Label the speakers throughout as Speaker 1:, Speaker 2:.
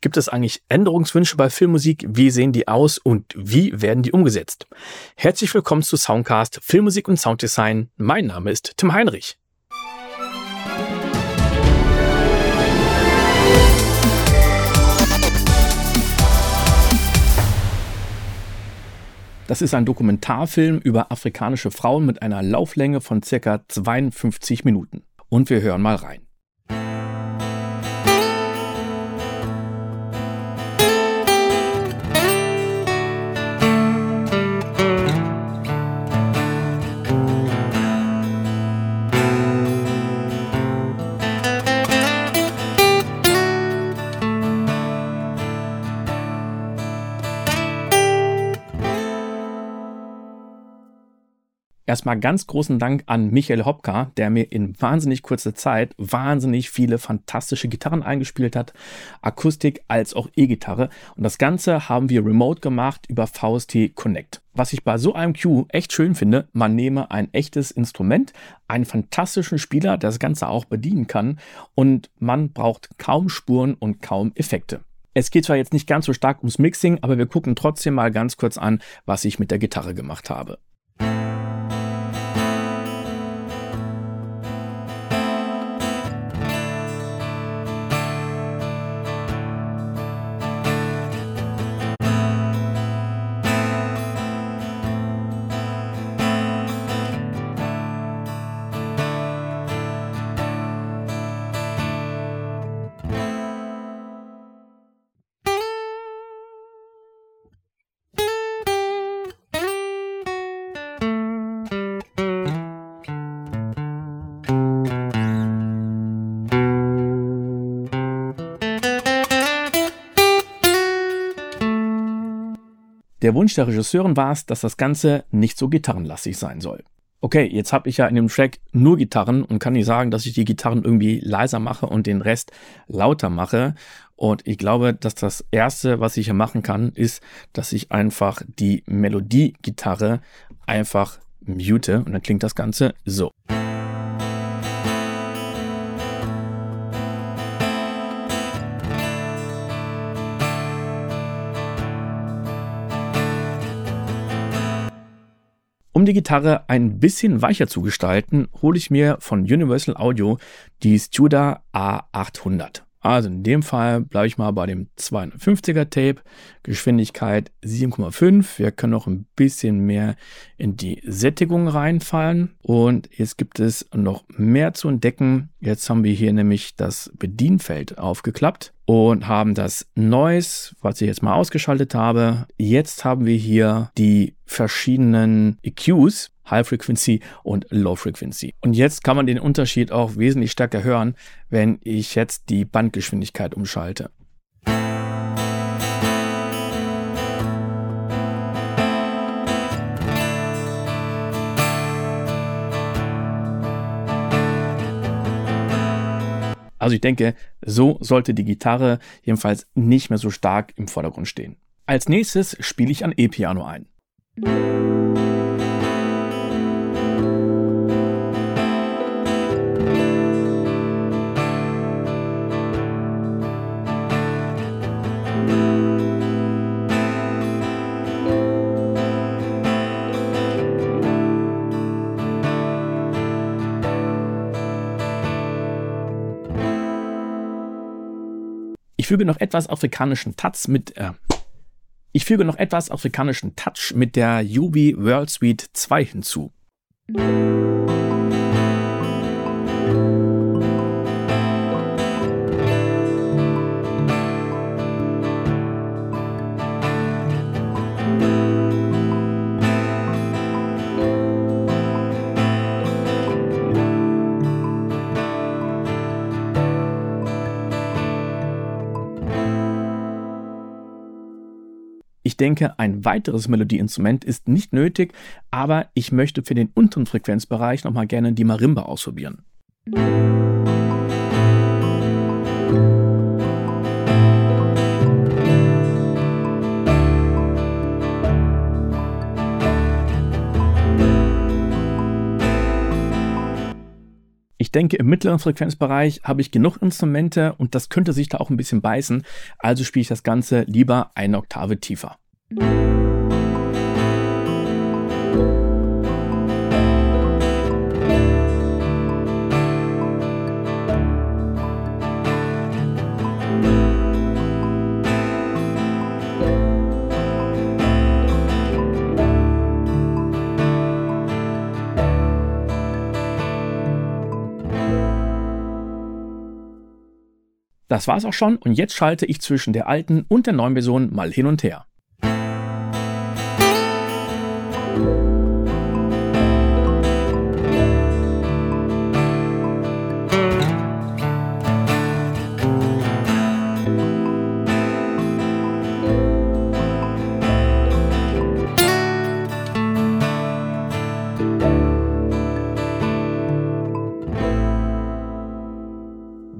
Speaker 1: Gibt es eigentlich Änderungswünsche bei Filmmusik? Wie sehen die aus und wie werden die umgesetzt? Herzlich willkommen zu Soundcast Filmmusik und Sounddesign. Mein Name ist Tim Heinrich. Das ist ein Dokumentarfilm über afrikanische Frauen mit einer Lauflänge von circa 52 Minuten. Und wir hören mal rein. Erstmal ganz großen Dank an Michael Hopka, der mir in wahnsinnig kurzer Zeit wahnsinnig viele fantastische Gitarren eingespielt hat, Akustik als auch E-Gitarre. Und das Ganze haben wir remote gemacht über VST Connect. Was ich bei so einem Cue echt schön finde, man nehme ein echtes Instrument, einen fantastischen Spieler, der das Ganze auch bedienen kann und man braucht kaum Spuren und kaum Effekte. Es geht zwar jetzt nicht ganz so stark ums Mixing, aber wir gucken trotzdem mal ganz kurz an, was ich mit der Gitarre gemacht habe. Der Wunsch der Regisseurin war es, dass das Ganze nicht so gitarrenlastig sein soll. Okay, jetzt habe ich ja in dem Track nur Gitarren und kann nicht sagen, dass ich die Gitarren irgendwie leiser mache und den Rest lauter mache. Und ich glaube, dass das Erste, was ich hier machen kann, ist, dass ich einfach die Melodie-Gitarre einfach mute und dann klingt das Ganze so. Die Gitarre ein bisschen weicher zu gestalten, hole ich mir von Universal Audio die Studa A800. Also in dem Fall bleibe ich mal bei dem 250er Tape, Geschwindigkeit 7,5. Wir können noch ein bisschen mehr in die Sättigung reinfallen. Und jetzt gibt es noch mehr zu entdecken. Jetzt haben wir hier nämlich das Bedienfeld aufgeklappt und haben das Noise, was ich jetzt mal ausgeschaltet habe. Jetzt haben wir hier die verschiedenen EQs, High Frequency und Low Frequency. Und jetzt kann man den Unterschied auch wesentlich stärker hören, wenn ich jetzt die Bandgeschwindigkeit umschalte. Also ich denke, so sollte die Gitarre jedenfalls nicht mehr so stark im Vordergrund stehen. Als nächstes spiele ich ein E-Piano ein. Ich füge noch etwas afrikanischen Touch mit äh, ich füge noch etwas afrikanischen Touch mit der Yubi World Suite 2 hinzu. Denke, ein weiteres Melodieinstrument ist nicht nötig, aber ich möchte für den unteren Frequenzbereich nochmal gerne die Marimba ausprobieren. Ich denke, im mittleren Frequenzbereich habe ich genug Instrumente und das könnte sich da auch ein bisschen beißen. Also spiele ich das Ganze lieber eine Oktave tiefer. Das war's auch schon und jetzt schalte ich zwischen der alten und der neuen Version mal hin und her.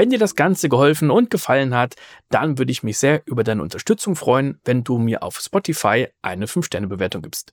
Speaker 1: Wenn dir das Ganze geholfen und gefallen hat, dann würde ich mich sehr über deine Unterstützung freuen, wenn du mir auf Spotify eine 5-Sterne-Bewertung gibst.